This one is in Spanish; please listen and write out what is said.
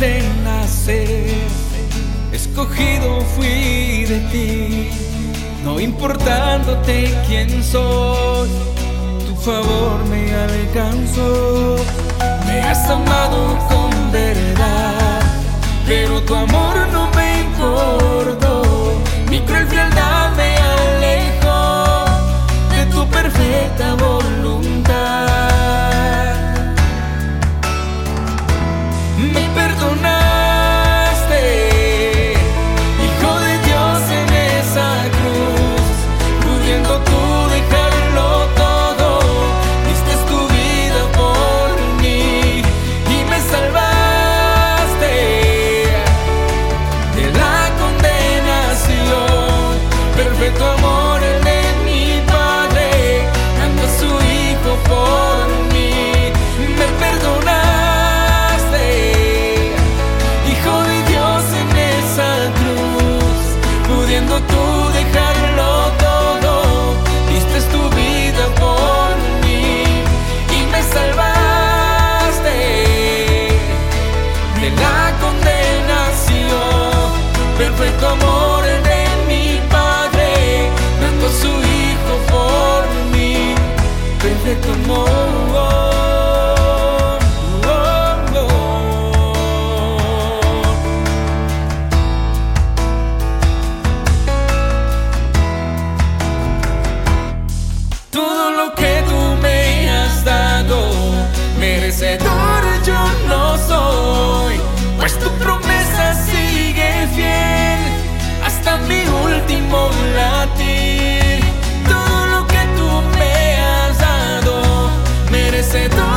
de nacer, escogido fui de ti, no importándote quién soy, tu favor me alcanzó, me has amado con verdad. como un latir. Todo lo que tú me has dado merece todo.